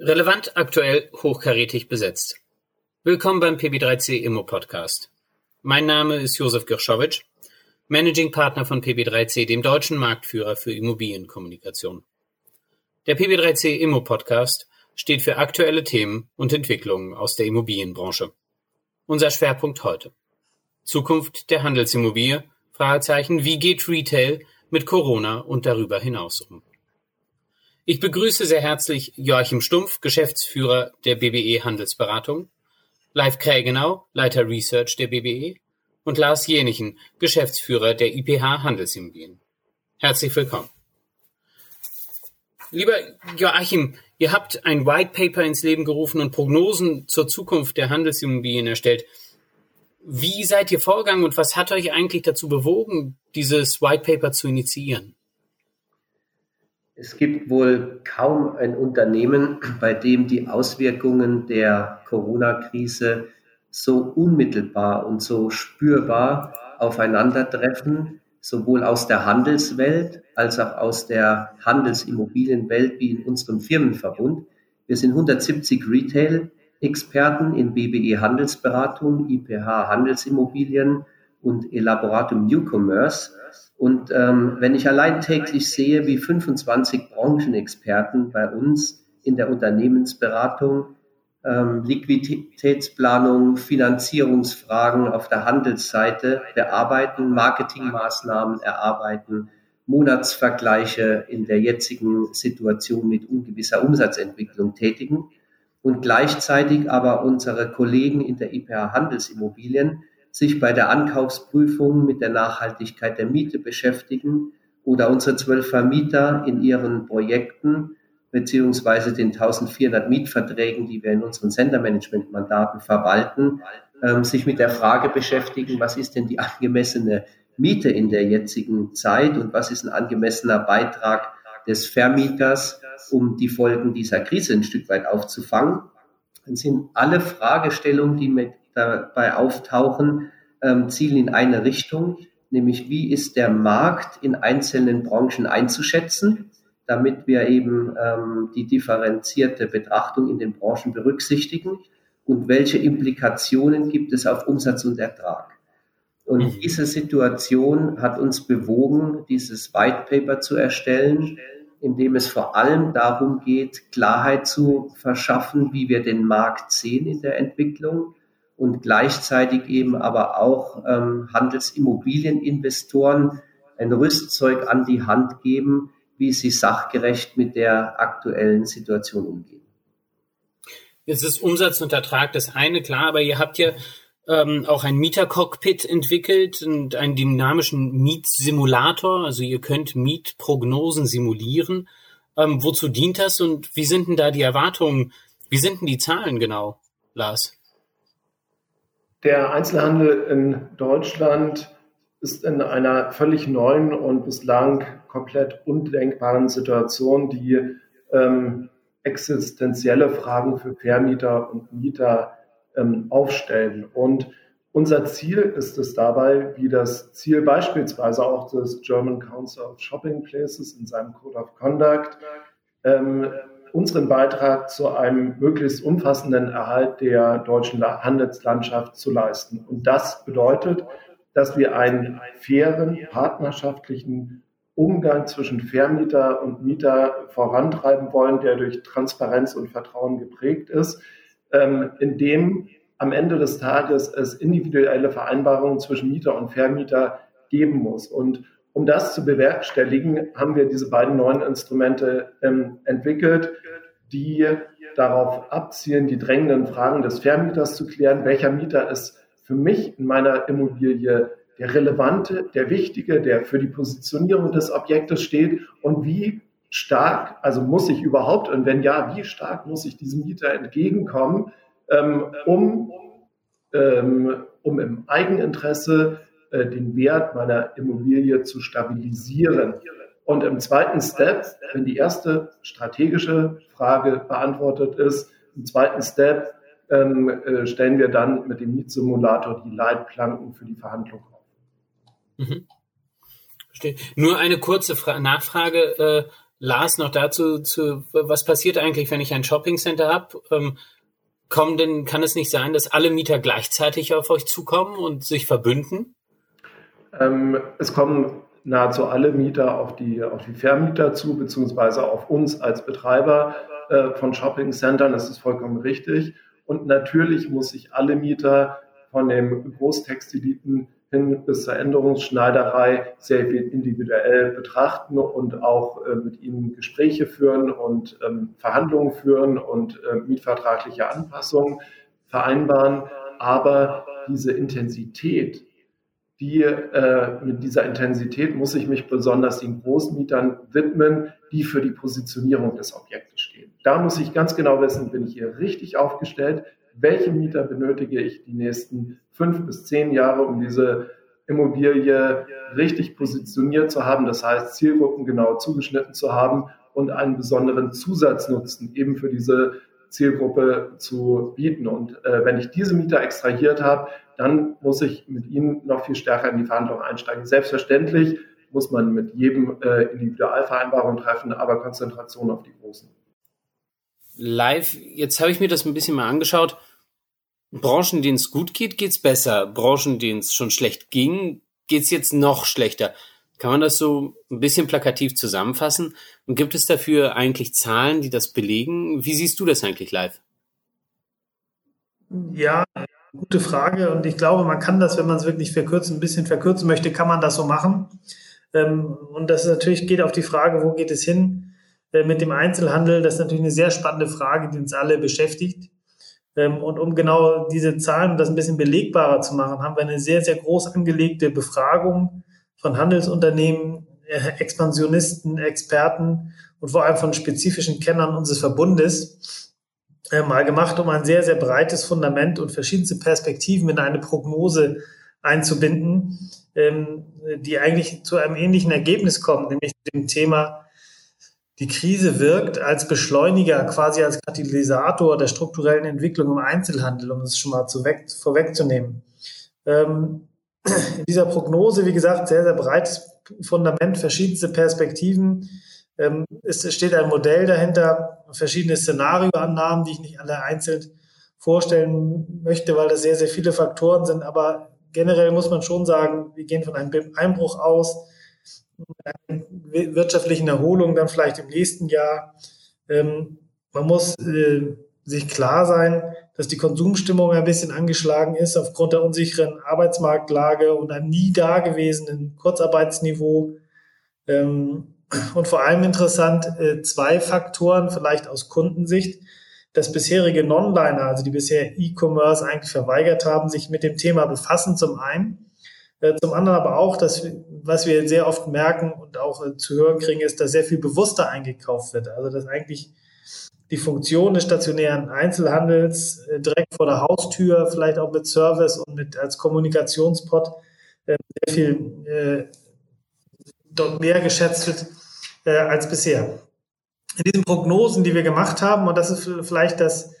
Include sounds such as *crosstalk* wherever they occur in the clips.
Relevant, aktuell, hochkarätig besetzt. Willkommen beim PB3C Immo Podcast. Mein Name ist Josef Girschowitsch, Managing Partner von PB3C, dem deutschen Marktführer für Immobilienkommunikation. Der PB3C Immo Podcast steht für aktuelle Themen und Entwicklungen aus der Immobilienbranche. Unser Schwerpunkt heute. Zukunft der Handelsimmobilie, Fragezeichen, wie geht Retail mit Corona und darüber hinaus um? Ich begrüße sehr herzlich Joachim Stumpf, Geschäftsführer der BBE Handelsberatung, Leif Krägenau, Leiter Research der BBE und Lars Jenichen, Geschäftsführer der IPH Handelsimmobilien. Herzlich willkommen. Lieber Joachim, ihr habt ein White Paper ins Leben gerufen und Prognosen zur Zukunft der Handelsimmobilien erstellt. Wie seid ihr vorgegangen und was hat euch eigentlich dazu bewogen, dieses White Paper zu initiieren? Es gibt wohl kaum ein Unternehmen, bei dem die Auswirkungen der Corona-Krise so unmittelbar und so spürbar aufeinandertreffen, sowohl aus der Handelswelt als auch aus der Handelsimmobilienwelt wie in unserem Firmenverbund. Wir sind 170 Retail-Experten in BBE Handelsberatung, IPH Handelsimmobilien und Elaboratum New Commerce und ähm, wenn ich allein täglich sehe, wie 25 Branchenexperten bei uns in der Unternehmensberatung ähm, Liquiditätsplanung, Finanzierungsfragen auf der Handelsseite bearbeiten, Marketingmaßnahmen erarbeiten, Monatsvergleiche in der jetzigen Situation mit ungewisser Umsatzentwicklung tätigen und gleichzeitig aber unsere Kollegen in der IPA Handelsimmobilien sich bei der Ankaufsprüfung mit der Nachhaltigkeit der Miete beschäftigen oder unsere zwölf Vermieter in ihren Projekten beziehungsweise den 1400 Mietverträgen, die wir in unseren Sendermanagement-Mandaten verwalten, ähm, sich mit der Frage beschäftigen, was ist denn die angemessene Miete in der jetzigen Zeit und was ist ein angemessener Beitrag des Vermieters, um die Folgen dieser Krise ein Stück weit aufzufangen. Dann sind alle Fragestellungen, die mit dabei auftauchen, ähm, zielen in eine Richtung, nämlich wie ist der Markt in einzelnen Branchen einzuschätzen, damit wir eben ähm, die differenzierte Betrachtung in den Branchen berücksichtigen und welche Implikationen gibt es auf Umsatz und Ertrag. Und mhm. diese Situation hat uns bewogen, dieses White Paper zu erstellen, in dem es vor allem darum geht, Klarheit zu verschaffen, wie wir den Markt sehen in der Entwicklung, und gleichzeitig eben aber auch ähm, Handelsimmobilieninvestoren ein Rüstzeug an die Hand geben, wie sie sachgerecht mit der aktuellen Situation umgehen. Jetzt ist Umsatz und Ertrag das eine, klar, aber ihr habt ja ähm, auch ein Mietercockpit entwickelt und einen dynamischen Mietsimulator. Also ihr könnt Mietprognosen simulieren. Ähm, wozu dient das und wie sind denn da die Erwartungen? Wie sind denn die Zahlen genau, Lars? Der Einzelhandel in Deutschland ist in einer völlig neuen und bislang komplett undenkbaren Situation, die ähm, existenzielle Fragen für Vermieter und Mieter ähm, aufstellen. Und unser Ziel ist es dabei, wie das Ziel beispielsweise auch des German Council of Shopping Places in seinem Code of Conduct ähm, unseren Beitrag zu einem möglichst umfassenden Erhalt der deutschen Handelslandschaft zu leisten. Und das bedeutet, dass wir einen fairen, partnerschaftlichen Umgang zwischen Vermieter und Mieter vorantreiben wollen, der durch Transparenz und Vertrauen geprägt ist, ähm, in dem am Ende des Tages es individuelle Vereinbarungen zwischen Mieter und Vermieter geben muss. Und um das zu bewerkstelligen, haben wir diese beiden neuen Instrumente ähm, entwickelt, die darauf abzielen, die drängenden Fragen des Vermieters zu klären. Welcher Mieter ist für mich in meiner Immobilie der relevante, der wichtige, der für die Positionierung des Objektes steht und wie stark, also muss ich überhaupt und wenn ja, wie stark muss ich diesem Mieter entgegenkommen, ähm, um, ähm, um im Eigeninteresse äh, den Wert meiner Immobilie zu stabilisieren. Und im zweiten Step, wenn die erste strategische Frage beantwortet ist, im zweiten Step ähm, äh, stellen wir dann mit dem Mietsimulator die Leitplanken für die Verhandlung auf. Mhm. Nur eine kurze Fra Nachfrage. Äh, Lars, noch dazu, zu, was passiert eigentlich, wenn ich ein Shoppingcenter habe? Ähm, kommen denn, kann es nicht sein, dass alle Mieter gleichzeitig auf euch zukommen und sich verbünden? Ähm, es kommen nahezu alle Mieter auf die, auf die Vermieter zu, beziehungsweise auf uns als Betreiber äh, von Shoppingcentern. Das ist vollkommen richtig. Und natürlich muss sich alle Mieter von dem Großtextiliten hin bis zur Änderungsschneiderei sehr individuell betrachten und auch äh, mit ihnen Gespräche führen und ähm, Verhandlungen führen und äh, mietvertragliche Anpassungen vereinbaren. Aber diese Intensität, die, äh, mit dieser Intensität muss ich mich besonders den Großmietern widmen, die für die Positionierung des Objektes stehen. Da muss ich ganz genau wissen, bin ich hier richtig aufgestellt, welche Mieter benötige ich die nächsten fünf bis zehn Jahre, um diese Immobilie richtig positioniert zu haben, das heißt Zielgruppen genau zugeschnitten zu haben und einen besonderen Zusatznutzen eben für diese Zielgruppe zu bieten. Und äh, wenn ich diese Mieter extrahiert habe, dann muss ich mit ihnen noch viel stärker in die Verhandlungen einsteigen. Selbstverständlich muss man mit jedem äh, Individualvereinbarung treffen, aber Konzentration auf die Großen live, jetzt habe ich mir das ein bisschen mal angeschaut. Branchen, denen es gut geht, geht's besser. Branchen, denen es schon schlecht ging, geht's jetzt noch schlechter. Kann man das so ein bisschen plakativ zusammenfassen? Und gibt es dafür eigentlich Zahlen, die das belegen? Wie siehst du das eigentlich live? Ja, gute Frage. Und ich glaube, man kann das, wenn man es wirklich verkürzen, ein bisschen verkürzen möchte, kann man das so machen. Ähm, und das natürlich geht auf die Frage, wo geht es hin? Äh, mit dem Einzelhandel, das ist natürlich eine sehr spannende Frage, die uns alle beschäftigt. Ähm, und um genau diese Zahlen, das ein bisschen belegbarer zu machen, haben wir eine sehr, sehr groß angelegte Befragung von Handelsunternehmen, äh, Expansionisten, Experten und vor allem von spezifischen Kennern unseres Verbundes äh, mal gemacht, um ein sehr, sehr breites Fundament und verschiedenste Perspektiven in eine Prognose einzubinden, ähm, die eigentlich zu einem ähnlichen Ergebnis kommt, nämlich dem Thema, die Krise wirkt als Beschleuniger, quasi als Katalysator der strukturellen Entwicklung im Einzelhandel, um es schon mal zu weg, vorwegzunehmen. Ähm, in dieser Prognose, wie gesagt, sehr, sehr breites Fundament, verschiedenste Perspektiven. Ähm, es steht ein Modell dahinter, verschiedene Szenarioannahmen, die ich nicht alle einzeln vorstellen möchte, weil das sehr, sehr viele Faktoren sind. Aber generell muss man schon sagen, wir gehen von einem Einbruch aus wirtschaftlichen Erholung dann vielleicht im nächsten Jahr. Ähm, man muss äh, sich klar sein, dass die Konsumstimmung ein bisschen angeschlagen ist aufgrund der unsicheren Arbeitsmarktlage und einem nie dagewesenen Kurzarbeitsniveau. Ähm, und vor allem interessant, äh, zwei Faktoren vielleicht aus Kundensicht. Das bisherige Non-Liner, also die bisher E-Commerce eigentlich verweigert haben, sich mit dem Thema befassen zum einen. Äh, zum anderen aber auch, dass, was wir sehr oft merken und auch äh, zu hören kriegen, ist, dass sehr viel bewusster eingekauft wird. Also, dass eigentlich die Funktion des stationären Einzelhandels äh, direkt vor der Haustür, vielleicht auch mit Service und mit als Kommunikationspot sehr viel dort mehr geschätzt wird als bisher. In diesen Prognosen, die wir gemacht haben, und das ist vielleicht das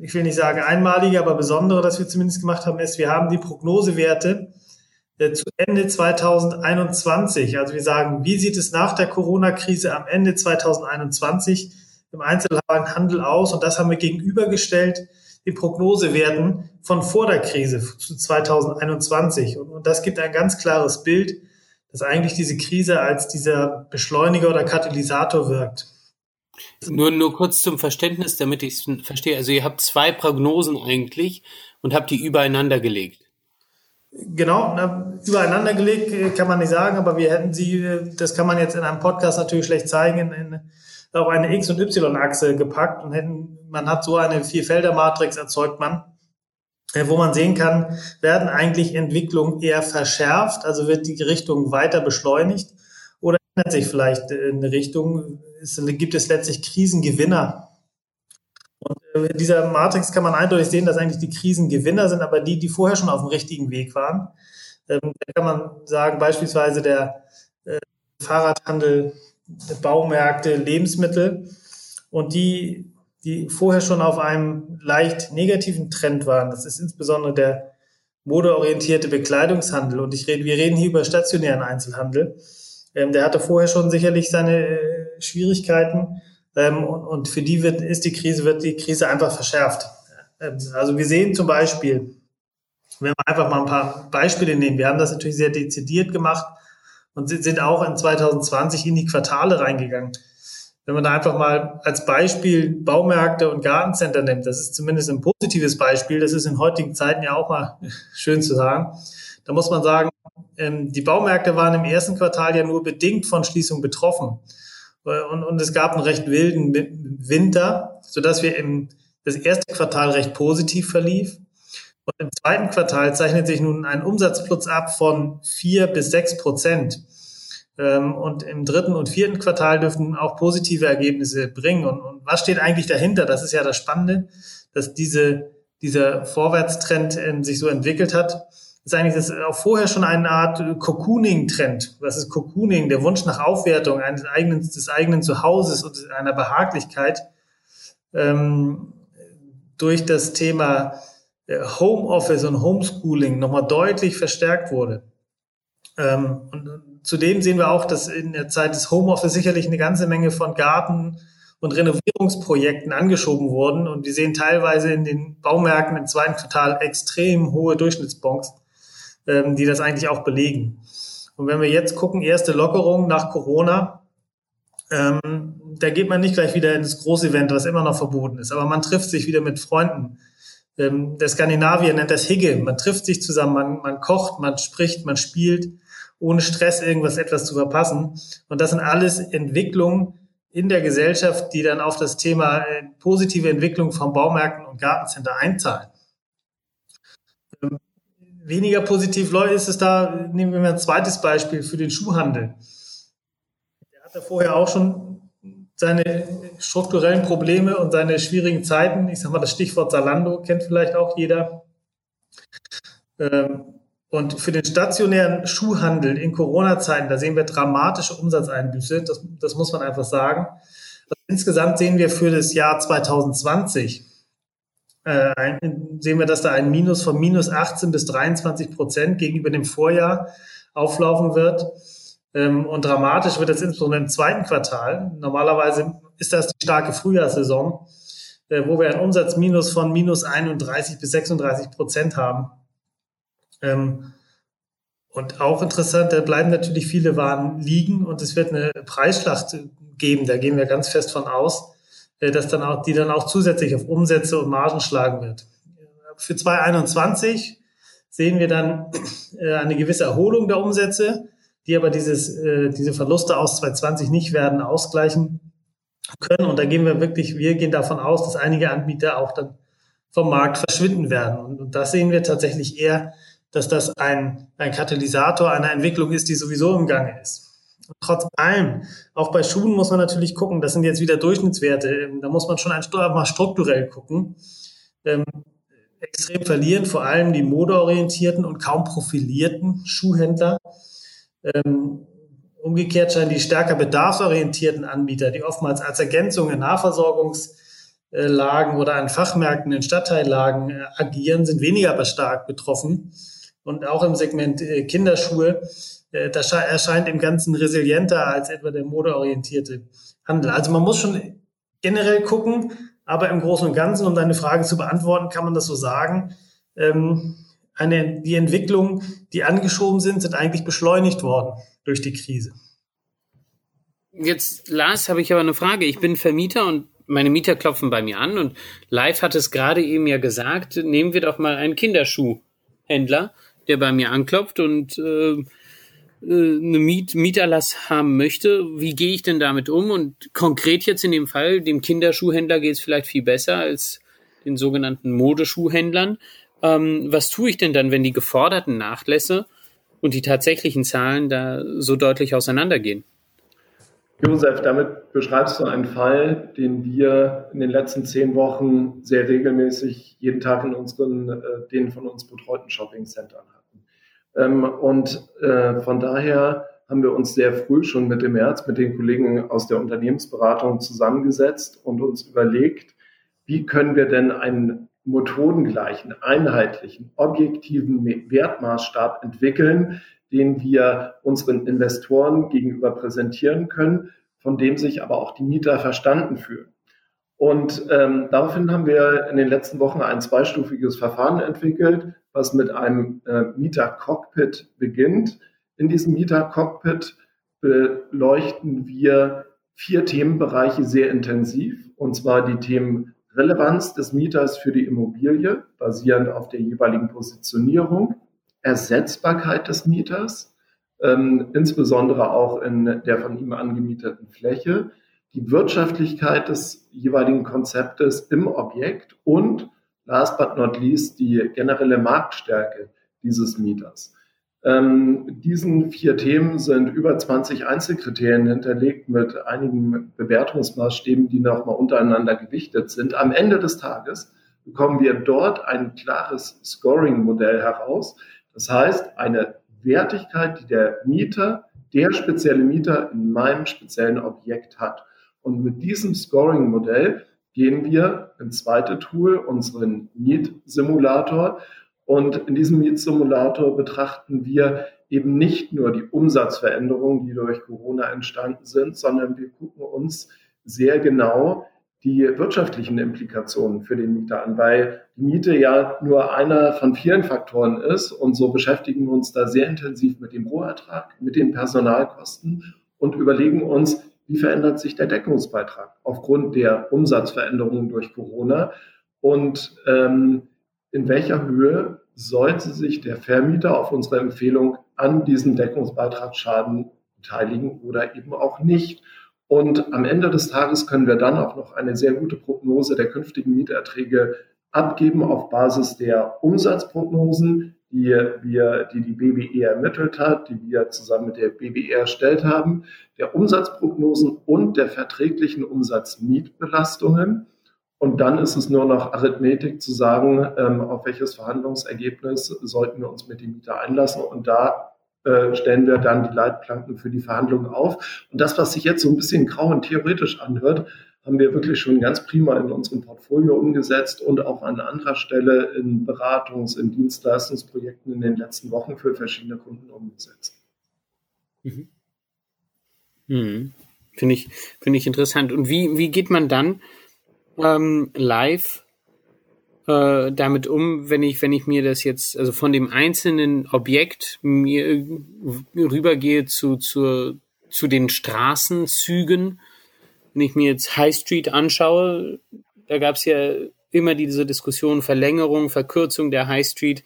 ich will nicht sagen einmalige, aber besondere, das wir zumindest gemacht haben, ist, wir haben die Prognosewerte äh, zu Ende 2021. Also wir sagen, wie sieht es nach der Corona-Krise am Ende 2021 im Einzelhandel aus? Und das haben wir gegenübergestellt den Prognosewerten von vor der Krise zu 2021. Und, und das gibt ein ganz klares Bild, dass eigentlich diese Krise als dieser Beschleuniger oder Katalysator wirkt. Nur, nur kurz zum Verständnis, damit ich es verstehe. Also ihr habt zwei Prognosen eigentlich und habt die übereinander gelegt. Genau, na, übereinander gelegt äh, kann man nicht sagen, aber wir hätten sie, äh, das kann man jetzt in einem Podcast natürlich schlecht zeigen, in, auf eine X- und Y-Achse gepackt und hätten, man hat so eine Vierfelder-Matrix erzeugt man, äh, wo man sehen kann, werden eigentlich Entwicklungen eher verschärft, also wird die Richtung weiter beschleunigt oder ändert sich vielleicht in eine Richtung, es gibt es letztlich Krisengewinner. Und äh, in dieser Matrix kann man eindeutig sehen, dass eigentlich die Krisengewinner sind, aber die, die vorher schon auf dem richtigen Weg waren. Ähm, da kann man sagen, beispielsweise der äh, Fahrradhandel, Baumärkte, Lebensmittel und die, die vorher schon auf einem leicht negativen Trend waren. Das ist insbesondere der modeorientierte Bekleidungshandel. Und ich rede, wir reden hier über stationären Einzelhandel Ähm, der hatte vorher schon sicherlich seine äh, Schwierigkeiten ähm, und, und, für die wird, ist die Krise, wird die Krise einfach verschärft. Ähm, also wir sehen zum Beispiel, wenn wir einfach mal ein paar Beispiele nehmen, wir haben das natürlich sehr dezidiert gemacht und sind auch in 2020 in die Quartale reingegangen. Wenn man da einfach mal als Beispiel Baumärkte und Gartencenter nimmt, das ist zumindest ein positives Beispiel, das ist in heutigen Zeiten ja auch mal *laughs* schön zu sagen. Da muss man sagen, ähm, die Baumärkte waren im ersten Quartal ja nur bedingt von Schließung betroffen. Und, und es gab einen recht wilden Winter, sodass wir im das erste Quartal recht positiv verlief. Und im zweiten Quartal zeichnet sich nun ein Umsatzplus ab von vier bis sechs Prozent. Ähm, und im dritten und vierten Quartal dürfen auch positive Ergebnisse bringen. Und, und was steht eigentlich dahinter? Das ist ja das Spannende, dass diese, dieser Vorwärtstrend ähm, sich so entwickelt hat. Ist eigentlich das auch vorher schon eine Art Cocooning-Trend. Was ist Cocooning? Der Wunsch nach Aufwertung eines eigenen, des eigenen Zuhauses und einer Behaglichkeit ähm, durch das Thema äh, Homeoffice und Homeschooling nochmal deutlich verstärkt wurde. Ähm, und zudem sehen wir auch, dass in der Zeit des Homeoffice sicherlich eine ganze Menge von Garten- und Renovierungsprojekten angeschoben wurden. Und wir sehen teilweise in den Baumärkten im zweiten Quartal extrem hohe Durchschnittsbons, ähm, die das eigentlich auch belegen. Und wenn wir jetzt gucken, erste Lockerung nach Corona, ähm, da geht man nicht gleich wieder ins Großevent, was immer noch verboten ist, aber man trifft sich wieder mit Freunden. Ähm, der Skandinavier nennt das Higge. Man trifft sich zusammen, man, man kocht, man spricht, man spielt, ohne Stress irgendwas etwas zu verpassen. Und das sind alles Entwicklungen in der Gesellschaft, die dann auf das Thema äh, positive Entwicklung von Baumärkten und Gartencenter einzahlen. Weniger positiv ist es da, nehmen wir mal ein zweites Beispiel für den Schuhhandel. Der hatte vorher auch schon seine strukturellen Probleme und seine schwierigen Zeiten. Ich sage mal, das Stichwort Salando kennt vielleicht auch jeder. Ähm, und für den stationären Schuhhandel in Corona-Zeiten, da sehen wir dramatische Umsatzeinbüße. Das, das muss man einfach sagen. Also insgesamt sehen wir für das Jahr 2020 äh, sehen wir, dass da ein Minus von minus 18 bis 23 Prozent gegenüber dem Vorjahr auflaufen wird. Ähm, und dramatisch wird es insbesondere im zweiten Quartal. Normalerweise ist das die starke Frühjahrssaison, äh, wo wir ein Umsatzminus von minus 31 bis 36 Prozent haben. Ähm, und auch interessant, da bleiben natürlich viele Waren liegen und es wird eine Preisschlacht geben. Da gehen wir ganz fest von aus, dass dann auch, die dann auch zusätzlich auf Umsätze und Margen schlagen wird. Für 2021 sehen wir dann äh, eine gewisse Erholung der Umsätze die aber dieses, äh, diese Verluste aus 2020 nicht werden ausgleichen können. Und da gehen wir wirklich, wir gehen davon aus, dass einige Anbieter auch dann vom Markt verschwinden werden. Und, und das sehen wir tatsächlich eher, dass das ein, ein Katalysator einer Entwicklung ist, die sowieso im Gange ist. Trotz allem, auch bei Schuhen muss man natürlich gucken, das sind jetzt wieder Durchschnittswerte, ähm, da muss man schon ein, mal strukturell gucken. Ähm, extrem verlieren vor allem die modeorientierten und kaum profilierten Schuhhändler. Ähm, umgekehrt scheinen die stärker bedarfsorientierten Anbieter, die oftmals als Ergänzung in Nahversorgungslagen oder an Fachmärkten in Stadtteillagen äh, agieren, sind weniger stark betroffen. Und auch im Segment äh, Kinderschuhe, äh, das erscheint im Ganzen resilienter als etwa der modeorientierte Handel. Also man muss schon generell gucken, aber im Großen und Ganzen, um deine Frage zu beantworten, kann man das so sagen. Ähm, eine, die Entwicklungen, die angeschoben sind, sind eigentlich beschleunigt worden durch die Krise. Jetzt, Lars, habe ich aber eine Frage. Ich bin Vermieter und meine Mieter klopfen bei mir an und Live hat es gerade eben ja gesagt, nehmen wir doch mal einen Kinderschuhhändler, der bei mir anklopft und äh, äh eine Miet Mieterlass haben möchte. Wie gehe ich denn damit um? Und konkret jetzt in dem Fall, dem Kinderschuhhändler geht es vielleicht viel besser als den sogenannten Modeschuhhändlern. Ähm, was tue ich denn dann, wenn die geforderten Nachlässe und die tatsächlichen Zahlen da so deutlich auseinandergehen? Josef, damit beschreibst du einen Fall, den wir in den letzten zehn Wochen sehr regelmäßig jeden Tag in unseren, äh, den von uns betreuten Shopping-Centern und äh, von daher haben wir uns sehr früh schon Mitte März mit den Kollegen aus der Unternehmensberatung zusammengesetzt und uns überlegt, wie können wir denn einen methodengleichen, einheitlichen, objektiven Wertmaßstab entwickeln, den wir unseren Investoren gegenüber präsentieren können, von dem sich aber auch die Mieter verstanden fühlen. Und ähm, daraufhin haben wir in den letzten Wochen ein zweistufiges Verfahren entwickelt, was mit einem äh, Mieter-Cockpit beginnt. In diesem Mieter-Cockpit beleuchten wir vier Themenbereiche sehr intensiv, und zwar die Themen Relevanz des Mieters für die Immobilie, basierend auf der jeweiligen Positionierung, Ersetzbarkeit des Mieters, ähm, insbesondere auch in der von ihm angemieteten Fläche, die Wirtschaftlichkeit des jeweiligen Konzeptes im Objekt und last but not least die generelle Marktstärke dieses Mieters. Ähm, diesen vier Themen sind über 20 Einzelkriterien hinterlegt mit einigen Bewertungsmaßstäben, die nochmal untereinander gewichtet sind. Am Ende des Tages bekommen wir dort ein klares Scoring-Modell heraus. Das heißt, eine Wertigkeit, die der Mieter, der spezielle Mieter in meinem speziellen Objekt hat. Und mit diesem Scoring-Modell gehen wir ins zweite Tool, unseren Miet-Simulator, und in diesem Mietsimulator betrachten wir eben nicht nur die Umsatzveränderungen, die durch Corona entstanden sind, sondern wir gucken uns sehr genau die wirtschaftlichen Implikationen für den Mieter an, weil die Miete ja nur einer von vielen Faktoren ist. Und so beschäftigen wir uns da sehr intensiv mit dem Rohertrag, mit den Personalkosten und überlegen uns, wie verändert sich der Deckungsbeitrag aufgrund der Umsatzveränderungen durch Corona und ähm, in welcher Höhe sollte sich der Vermieter auf unsere Empfehlung an diesem Deckungsbeitragsschaden beteiligen oder eben auch nicht. Und am Ende des Tages können wir dann auch noch eine sehr gute Prognose der künftigen Mieterträge abgeben auf Basis der Umsatzprognosen, die wir, die die BBE ermittelt hat, die wir zusammen mit der BBE erstellt haben, der Umsatzprognosen und der verträglichen Umsatzmietbelastungen. Und dann ist es nur noch Arithmetik zu sagen, ähm, auf welches Verhandlungsergebnis sollten wir uns mit dem Mieter einlassen. Und da äh, stellen wir dann die Leitplanken für die Verhandlungen auf. Und das, was sich jetzt so ein bisschen grau und theoretisch anhört, haben wir wirklich schon ganz prima in unserem Portfolio umgesetzt und auch an anderer Stelle in Beratungs-, in Dienstleistungsprojekten in den letzten Wochen für verschiedene Kunden umgesetzt. Mhm. Mhm. Finde ich, finde ich interessant. Und wie, wie geht man dann ähm, live äh, damit um, wenn ich, wenn ich mir das jetzt, also von dem einzelnen Objekt mir rübergehe zu, zu, zu den Straßenzügen, wenn ich mir jetzt High Street anschaue, da gab es ja immer diese Diskussion Verlängerung, Verkürzung der High Street.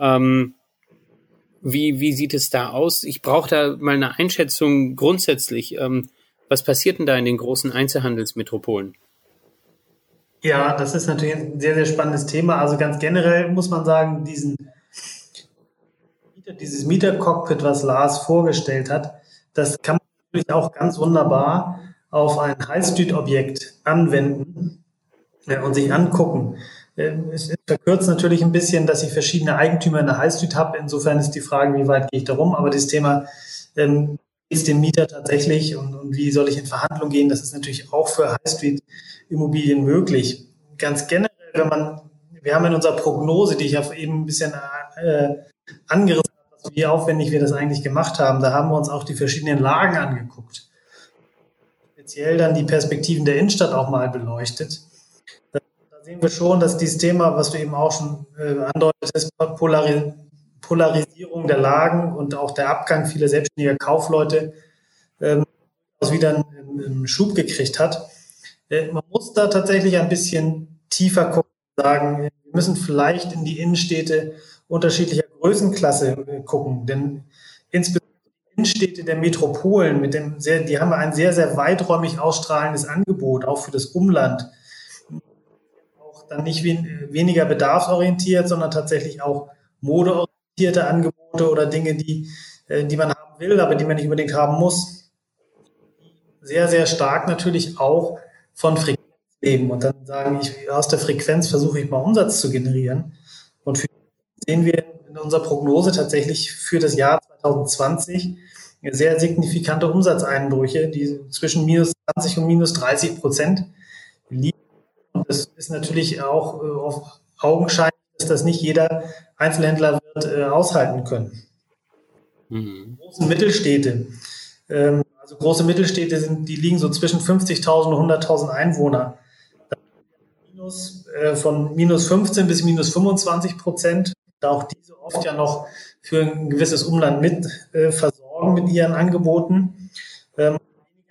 Ähm, wie, wie sieht es da aus? Ich brauche da mal eine Einschätzung grundsätzlich. Ähm, was passiert denn da in den großen Einzelhandelsmetropolen? Ja, das ist natürlich ein sehr, sehr spannendes Thema. Also ganz generell muss man sagen, diesen, dieses Mietercockpit, was Lars vorgestellt hat, das kann man natürlich auch ganz wunderbar auf ein High-Street-Objekt anwenden äh, und sich angucken. Ähm, es verkürzt natürlich ein bisschen, dass ich verschiedene Eigentümer in der High Street habe. Insofern ist die Frage, wie weit gehe ich da rum. Aber das Thema ähm, ist dem Mieter tatsächlich und, und wie soll ich in Verhandlung gehen, das ist natürlich auch für High Street Immobilien möglich. Ganz generell, wenn man, wir haben in unserer Prognose, die ich ja eben ein bisschen äh, angerissen habe, wie aufwendig wir das eigentlich gemacht haben, da haben wir uns auch die verschiedenen Lagen angeguckt. Speziell dann die Perspektiven der Innenstadt auch mal beleuchtet. Da, sehen wir schon, dass dieses Thema, was du eben auch schon äh, andeutest, Polaris Polarisierung der Lagen und auch der Abgang vieler selbstständiger Kaufleute ähm, wieder einen, einen Schub gekriegt hat. Äh, man muss da tatsächlich ein bisschen tiefer gucken, sagen, wir müssen vielleicht in die Innenstädte unterschiedlicher Größenklasse äh, gucken, denn insbesondere Innenstädte der Metropolen mit dem sehr, die haben ein sehr, sehr weiträumig ausstrahlendes Angebot, auch für das Umland. Auch dann nicht wen, weniger bedarfsorientiert, sondern tatsächlich auch modeorientierte Angebote oder Dinge, die, äh, die man haben will, aber die man nicht unbedingt haben muss. Sehr, sehr stark natürlich auch von Frequenz leben und dann sagen, ich, aus der Frequenz versuche ich mal Umsatz zu generieren. Und für sehen wir in unserer Prognose tatsächlich für das Jahr 2020 sehr signifikante Umsatzeinbrüche, die zwischen minus 20 und minus 30 Prozent liegen. Und das ist natürlich auch äh, auf Augenschein, dass das nicht jeder Einzelhändler wird äh, aushalten können. Mhm. Große Mittelstädte. Ähm, also große Mittelstädte sind, die liegen so zwischen 50.000 und 100.000 Einwohner. Minus, äh, von minus 15 bis minus 25 Prozent, da auch diese oft ja noch für ein gewisses Umland mit äh, versorgen mit ihren Angeboten. Ähm,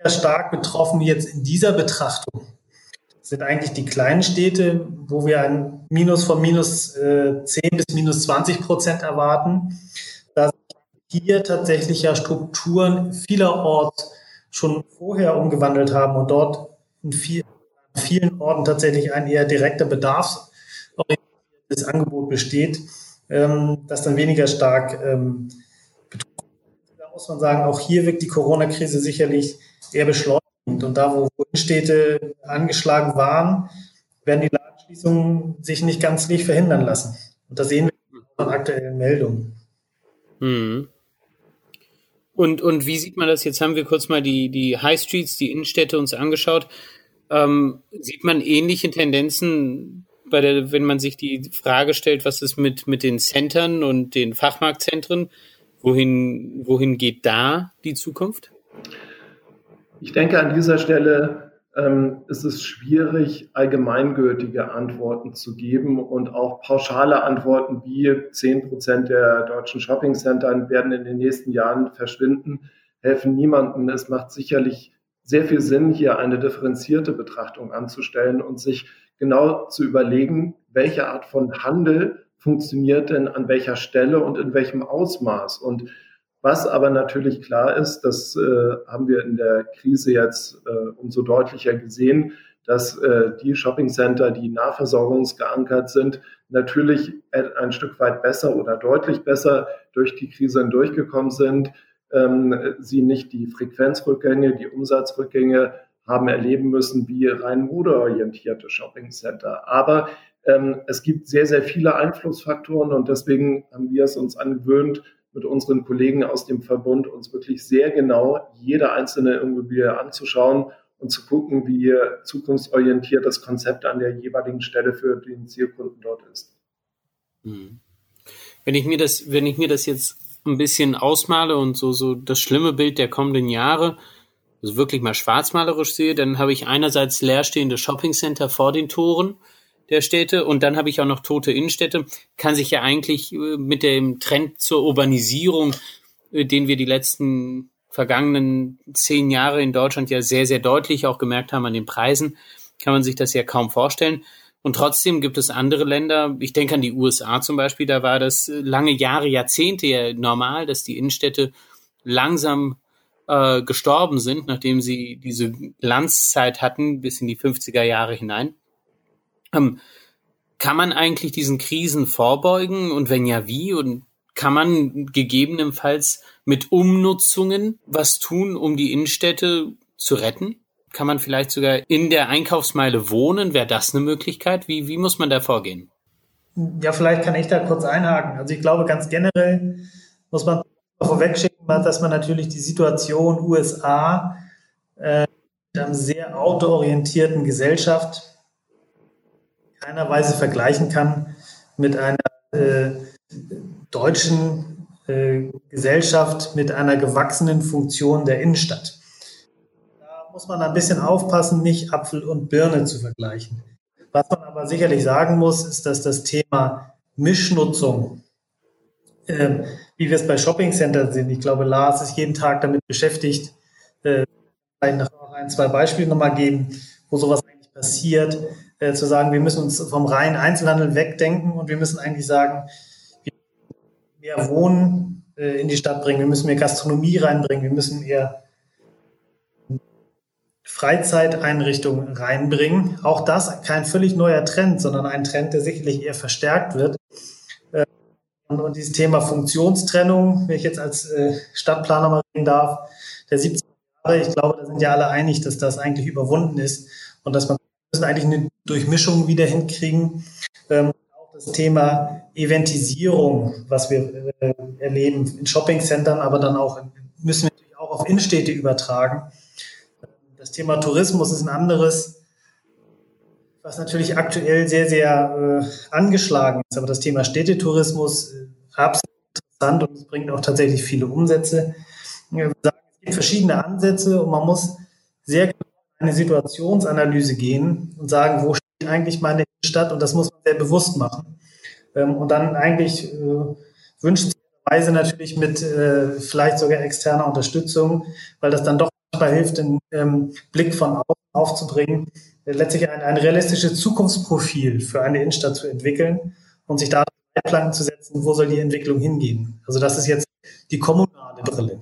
stark betroffen jetzt in dieser Betrachtung sind eigentlich die kleinen Städte, wo wir ein Minus von minus äh, 10 bis minus 20 Prozent erwarten. Da sich hier tatsächlich ja Strukturen vielerorts schon vorher umgewandelt haben und dort in viel, vielen Orten tatsächlich ein eher direkter bedarfsorientiertes Angebot besteht, ähm, das dann weniger stark ähm, muss man sagen, auch hier wirkt die Corona-Krise sicherlich eher beschleunigt und da, wo Innenstädte angeschlagen waren, werden die Ladenschließungen sich nicht ganz nicht verhindern lassen. Und da sehen wir von aktuellen Meldungen. Mhm. Und, und wie sieht man das? Jetzt haben wir kurz mal die, die High Streets, die Innenstädte uns angeschaut. Ähm, sieht man ähnliche Tendenzen bei der, wenn man sich die Frage stellt, was ist mit, mit den Centern und den Fachmarktzentren? Wohin, wohin geht da die Zukunft? Ich denke, an dieser Stelle ähm, ist es schwierig, allgemeingültige Antworten zu geben und auch pauschale Antworten wie 10 Prozent der deutschen Shoppingcenter werden in den nächsten Jahren verschwinden, helfen niemandem. Es macht sicherlich sehr viel Sinn, hier eine differenzierte Betrachtung anzustellen und sich genau zu überlegen, welche Art von Handel funktioniert denn an welcher Stelle und in welchem Ausmaß. Und was aber natürlich klar ist, das äh, haben wir in der Krise jetzt äh, umso deutlicher gesehen, dass äh, die Shoppingcenter, die nahversorgungsgeankert sind, natürlich ein Stück weit besser oder deutlich besser durch die Krise hindurchgekommen sind. Ähm, sie nicht die Frequenzrückgänge, die Umsatzrückgänge haben erleben müssen wie rein modeorientierte Shoppingcenter. Aber ähm, es gibt sehr, sehr viele Einflussfaktoren und deswegen haben wir es uns angewöhnt, mit unseren Kollegen aus dem Verbund uns wirklich sehr genau jede einzelne Immobilie anzuschauen und zu gucken, wie zukunftsorientiert das Konzept an der jeweiligen Stelle für den Zielkunden dort ist. Hm. Wenn ich mir das, wenn ich mir das jetzt ein bisschen ausmale und so, so das schlimme Bild der kommenden Jahre, also wirklich mal schwarzmalerisch sehe, dann habe ich einerseits leerstehende Shoppingcenter vor den Toren, der Städte und dann habe ich auch noch tote Innenstädte, kann sich ja eigentlich äh, mit dem Trend zur Urbanisierung, äh, den wir die letzten vergangenen zehn Jahre in Deutschland ja sehr, sehr deutlich auch gemerkt haben an den Preisen, kann man sich das ja kaum vorstellen. Und trotzdem gibt es andere Länder, ich denke an die USA zum Beispiel, da war das lange Jahre, Jahrzehnte ja normal, dass die Innenstädte langsam äh, gestorben sind, nachdem sie diese Glanzzeit hatten bis in die 50er Jahre hinein. Ähm, kann man eigentlich diesen Krisen vorbeugen und wenn ja, wie? Und kann man gegebenenfalls mit Umnutzungen was tun, um die Innenstädte zu retten? Kann man vielleicht sogar in der Einkaufsmeile wohnen? Wäre das eine Möglichkeit? Wie, wie muss man da vorgehen? Ja, vielleicht kann ich da kurz einhaken. Also ich glaube, ganz generell muss man vorwegschicken, dass man natürlich die Situation USA äh, mit einer sehr autoorientierten Gesellschaft keiner Weise vergleichen kann mit einer äh, deutschen äh, Gesellschaft mit einer gewachsenen Funktion der Innenstadt. Da muss man ein bisschen aufpassen, nicht Apfel und Birne zu vergleichen. Was man aber sicherlich sagen muss, ist, dass das Thema Mischnutzung, äh, wie wir es bei Shoppingcentern sehen, ich glaube, Lars ist jeden Tag damit beschäftigt, äh, vielleicht noch ein, zwei Beispiele nochmal geben, wo sowas eigentlich passiert, äh, zu sagen, wir müssen uns vom reinen Einzelhandel wegdenken und wir müssen eigentlich sagen, wir müssen mehr Wohnen äh, in die Stadt bringen, wir müssen mehr Gastronomie reinbringen, wir müssen mehr Freizeiteinrichtungen reinbringen. Auch das kein völlig neuer Trend, sondern ein Trend, der sicherlich eher verstärkt wird. Äh, und dieses Thema Funktionstrennung, wenn ich jetzt als äh, Stadtplaner mal reden darf, der 17 Jahre, ich glaube, da sind ja alle einig, dass das eigentlich überwunden ist und dass man müssen eigentlich eine Durchmischung wieder hinkriegen. Ähm, auch das Thema Eventisierung, was wir äh, erleben in Shoppingcentern, aber dann auch müssen wir natürlich auch auf Innenstädte übertragen. Das Thema Tourismus ist ein anderes, was natürlich aktuell sehr, sehr äh, angeschlagen ist. Aber das Thema Städtetourismus, äh, absolut interessant und es bringt auch tatsächlich viele Umsätze. Sagen, es gibt verschiedene Ansätze und man muss eine Situationsanalyse gehen und sagen, wo steht eigentlich meine Stadt und das muss man sehr bewusst machen. Ähm, und dann eigentlich äh, wünschenswerterweise natürlich mit äh, vielleicht sogar externer Unterstützung, weil das dann doch manchmal hilft, den ähm, Blick von außen aufzubringen, äh, letztlich ein, ein realistisches Zukunftsprofil für eine Innenstadt zu entwickeln und sich da Leitplanken zu setzen, wo soll die Entwicklung hingehen. Also das ist jetzt die kommunale Brille.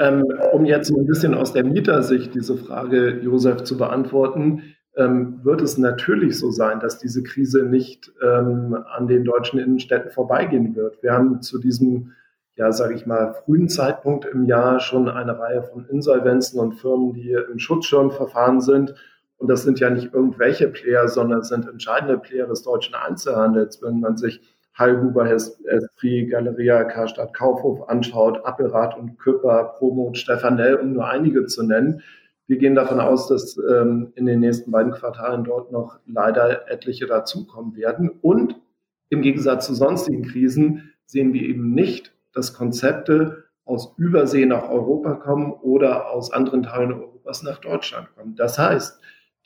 Ähm, um jetzt ein bisschen aus der Mietersicht diese Frage, Josef, zu beantworten, ähm, wird es natürlich so sein, dass diese Krise nicht ähm, an den deutschen Innenstädten vorbeigehen wird. Wir haben zu diesem, ja, sage ich mal, frühen Zeitpunkt im Jahr schon eine Reihe von Insolvenzen und Firmen, die im Schutzschirmverfahren sind. Und das sind ja nicht irgendwelche Player, sondern es sind entscheidende Player des deutschen Einzelhandels. Wenn man sich Hallhuber, Esprit, Galeria, Karstadt, Kaufhof anschaut, Appelrad und Küpper, Promo, Stefanel, um nur einige zu nennen. Wir gehen davon aus, dass ähm, in den nächsten beiden Quartalen dort noch leider etliche dazukommen werden. Und im Gegensatz zu sonstigen Krisen sehen wir eben nicht, dass Konzepte aus Übersee nach Europa kommen oder aus anderen Teilen Europas nach Deutschland kommen. Das heißt,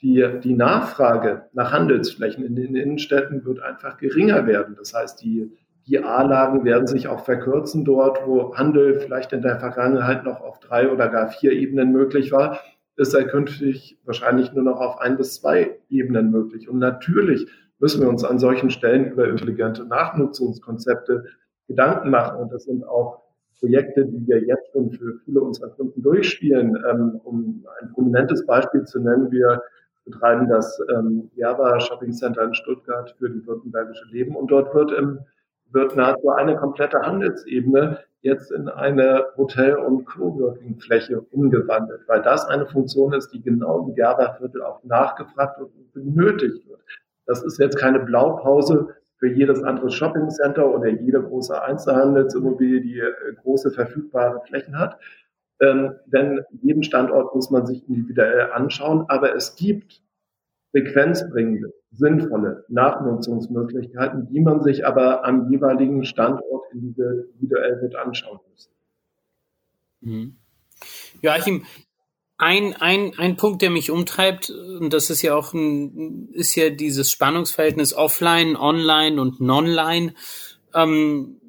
die, die Nachfrage nach Handelsflächen in den Innenstädten wird einfach geringer werden. Das heißt, die, die A-Lagen werden sich auch verkürzen dort, wo Handel vielleicht in der Vergangenheit noch auf drei oder gar vier Ebenen möglich war, ist er künftig wahrscheinlich nur noch auf ein bis zwei Ebenen möglich. Und natürlich müssen wir uns an solchen Stellen über intelligente Nachnutzungskonzepte Gedanken machen. Und das sind auch Projekte, die wir jetzt schon für viele unserer Kunden durchspielen. Ähm, um ein prominentes Beispiel zu nennen, wir betreiben das ähm, Java Shopping Center in Stuttgart für die württembergische Leben und dort wird im wird nahezu eine komplette Handelsebene jetzt in eine Hotel- und Coworking-Fläche umgewandelt, weil das eine Funktion ist, die genau im Gerberviertel auch nachgefragt und benötigt wird. Das ist jetzt keine Blaupause für jedes andere Shopping-Center oder jede große Einzelhandelsimmobilie, die äh, große verfügbare Flächen hat, ähm, denn jeden Standort muss man sich individuell anschauen. Aber es gibt frequenzbringende, sinnvolle Nachnutzungsmöglichkeiten, die man sich aber am jeweiligen Standort individuell wird anschauen müssen. Mhm. Joachim, ein, ein, ein Punkt, der mich umtreibt, und das ist ja auch ein, ist ja dieses Spannungsverhältnis offline, online und nonline. Ähm,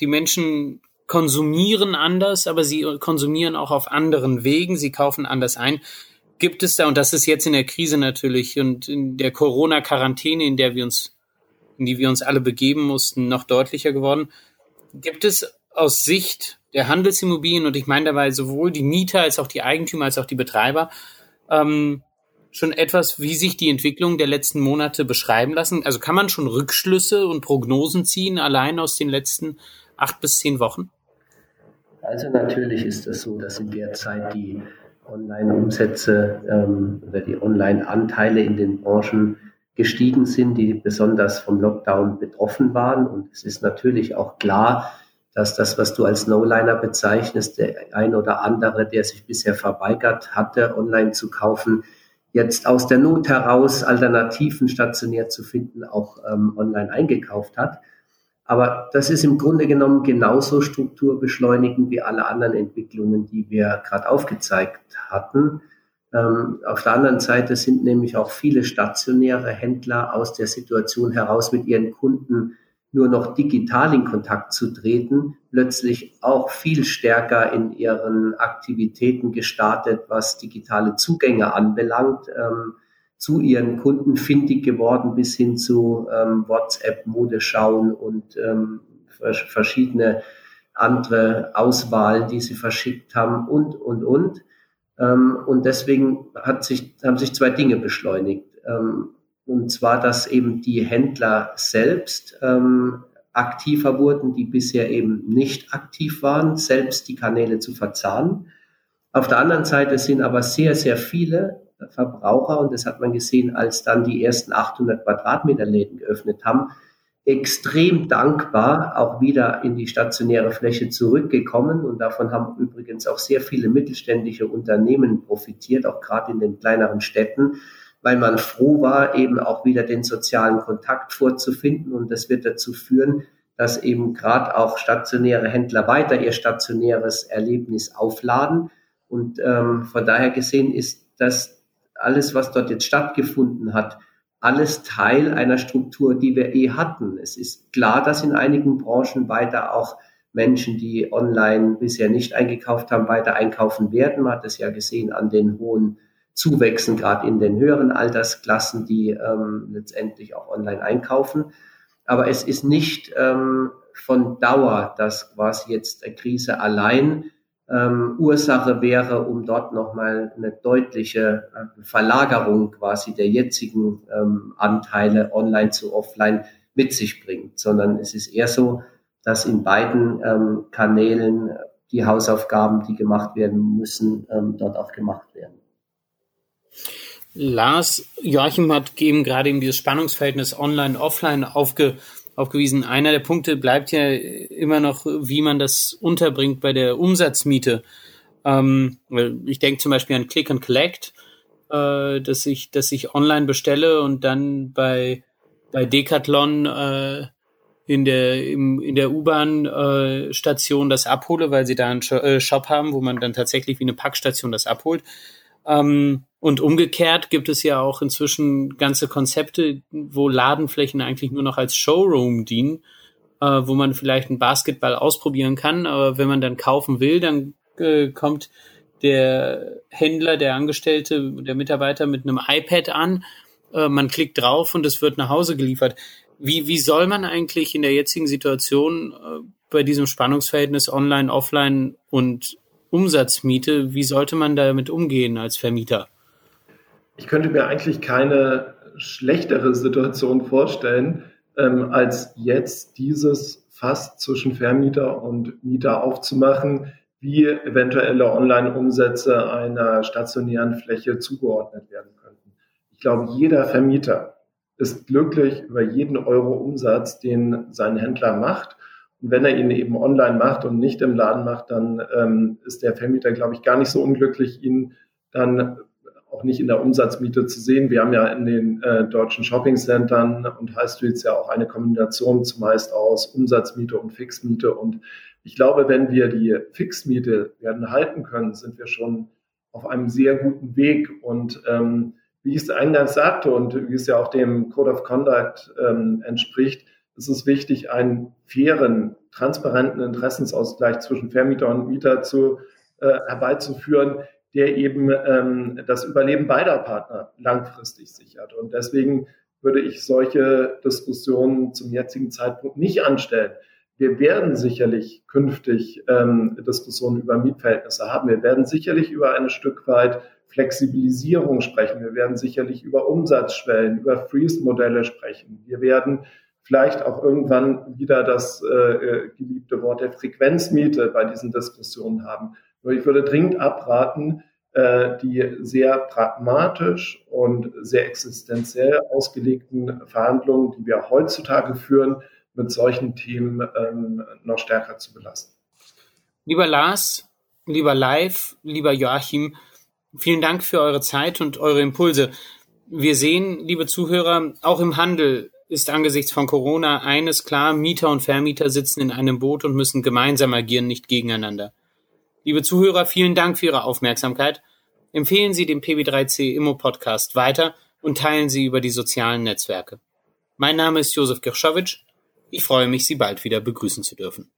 die Menschen konsumieren anders, aber sie konsumieren auch auf anderen Wegen, sie kaufen anders ein. Gibt es da, und das ist jetzt in der Krise natürlich und in der Corona-Quarantäne, in der wir uns, in die wir uns alle begeben mussten, noch deutlicher geworden, gibt es aus Sicht der Handelsimmobilien, und ich meine dabei sowohl die Mieter als auch die Eigentümer als auch die Betreiber, ähm, schon etwas, wie sich die Entwicklung der letzten Monate beschreiben lassen? Also kann man schon Rückschlüsse und Prognosen ziehen, allein aus den letzten acht bis zehn Wochen? Also natürlich ist es so, dass in der Zeit die Online-Umsätze ähm, oder die Online-Anteile in den Branchen gestiegen sind, die besonders vom Lockdown betroffen waren. Und es ist natürlich auch klar, dass das, was du als No-Liner bezeichnest, der ein oder andere, der sich bisher verweigert hatte, online zu kaufen, jetzt aus der Not heraus Alternativen stationär zu finden, auch ähm, online eingekauft hat. Aber das ist im Grunde genommen genauso strukturbeschleunigend wie alle anderen Entwicklungen, die wir gerade aufgezeigt hatten. Ähm, auf der anderen Seite sind nämlich auch viele stationäre Händler aus der Situation heraus, mit ihren Kunden nur noch digital in Kontakt zu treten, plötzlich auch viel stärker in ihren Aktivitäten gestartet, was digitale Zugänge anbelangt. Ähm, zu ihren Kunden findig geworden bis hin zu ähm, WhatsApp, Modeschauen und ähm, verschiedene andere Auswahlen, die sie verschickt haben und, und, und. Ähm, und deswegen hat sich, haben sich zwei Dinge beschleunigt. Ähm, und zwar, dass eben die Händler selbst ähm, aktiver wurden, die bisher eben nicht aktiv waren, selbst die Kanäle zu verzahnen. Auf der anderen Seite sind aber sehr, sehr viele Verbraucher, und das hat man gesehen, als dann die ersten 800 Quadratmeter Läden geöffnet haben, extrem dankbar auch wieder in die stationäre Fläche zurückgekommen. Und davon haben übrigens auch sehr viele mittelständische Unternehmen profitiert, auch gerade in den kleineren Städten, weil man froh war, eben auch wieder den sozialen Kontakt vorzufinden. Und das wird dazu führen, dass eben gerade auch stationäre Händler weiter ihr stationäres Erlebnis aufladen. Und ähm, von daher gesehen ist das alles, was dort jetzt stattgefunden hat, alles Teil einer Struktur, die wir eh hatten. Es ist klar, dass in einigen Branchen weiter auch Menschen, die online bisher nicht eingekauft haben, weiter einkaufen werden. Man hat es ja gesehen an den hohen Zuwächsen, gerade in den höheren Altersklassen, die ähm, letztendlich auch online einkaufen. Aber es ist nicht ähm, von Dauer, dass quasi jetzt eine Krise allein ähm, Ursache wäre, um dort nochmal eine deutliche äh, Verlagerung quasi der jetzigen ähm, Anteile online zu offline mit sich bringt, sondern es ist eher so, dass in beiden ähm, Kanälen die Hausaufgaben, die gemacht werden müssen, ähm, dort auch gemacht werden. Lars, Joachim hat eben gerade eben dieses Spannungsverhältnis online-offline aufge, aufgewiesen. Einer der Punkte bleibt ja immer noch, wie man das unterbringt bei der Umsatzmiete. Ähm, ich denke zum Beispiel an Click and Collect, äh, dass ich, dass ich online bestelle und dann bei, bei Decathlon äh, in der, im, in der U-Bahn-Station äh, das abhole, weil sie da einen äh, Shop haben, wo man dann tatsächlich wie eine Packstation das abholt. Ähm, und umgekehrt gibt es ja auch inzwischen ganze Konzepte, wo Ladenflächen eigentlich nur noch als Showroom dienen, äh, wo man vielleicht einen Basketball ausprobieren kann, aber wenn man dann kaufen will, dann äh, kommt der Händler, der Angestellte, der Mitarbeiter mit einem iPad an, äh, man klickt drauf und es wird nach Hause geliefert. Wie, wie soll man eigentlich in der jetzigen Situation äh, bei diesem Spannungsverhältnis online, offline und Umsatzmiete, wie sollte man damit umgehen als Vermieter? Ich könnte mir eigentlich keine schlechtere Situation vorstellen, ähm, als jetzt dieses Fass zwischen Vermieter und Mieter aufzumachen, wie eventuelle Online-Umsätze einer stationären Fläche zugeordnet werden könnten. Ich glaube, jeder Vermieter ist glücklich über jeden Euro Umsatz, den sein Händler macht. Und wenn er ihn eben online macht und nicht im Laden macht, dann ähm, ist der Vermieter, glaube ich, gar nicht so unglücklich, ihn dann auch nicht in der Umsatzmiete zu sehen. Wir haben ja in den äh, deutschen Shoppingcentern und High Streets ja auch eine Kombination zumeist aus Umsatzmiete und Fixmiete. Und ich glaube, wenn wir die Fixmiete werden halten können, sind wir schon auf einem sehr guten Weg. Und ähm, wie ich es eingangs sagte und wie es ja auch dem Code of Conduct ähm, entspricht, ist es wichtig, einen fairen, transparenten Interessensausgleich zwischen Vermieter und Mieter zu äh, herbeizuführen, der eben ähm, das Überleben beider Partner langfristig sichert. Und deswegen würde ich solche Diskussionen zum jetzigen Zeitpunkt nicht anstellen. Wir werden sicherlich künftig ähm, Diskussionen über Mietverhältnisse haben. Wir werden sicherlich über ein Stück weit Flexibilisierung sprechen. Wir werden sicherlich über Umsatzschwellen, über Freeze-Modelle sprechen. Wir werden vielleicht auch irgendwann wieder das äh, äh geliebte Wort der Frequenzmiete bei diesen Diskussionen haben. Nur ich würde dringend abraten, äh, die sehr pragmatisch und sehr existenziell ausgelegten Verhandlungen, die wir heutzutage führen, mit solchen Themen ähm, noch stärker zu belasten. Lieber Lars, lieber Live, lieber Joachim, vielen Dank für eure Zeit und eure Impulse. Wir sehen, liebe Zuhörer, auch im Handel ist angesichts von Corona eines klar, Mieter und Vermieter sitzen in einem Boot und müssen gemeinsam agieren, nicht gegeneinander. Liebe Zuhörer, vielen Dank für Ihre Aufmerksamkeit. Empfehlen Sie den PB3C Immo Podcast weiter und teilen Sie über die sozialen Netzwerke. Mein Name ist Josef Kirschowitsch. Ich freue mich, Sie bald wieder begrüßen zu dürfen.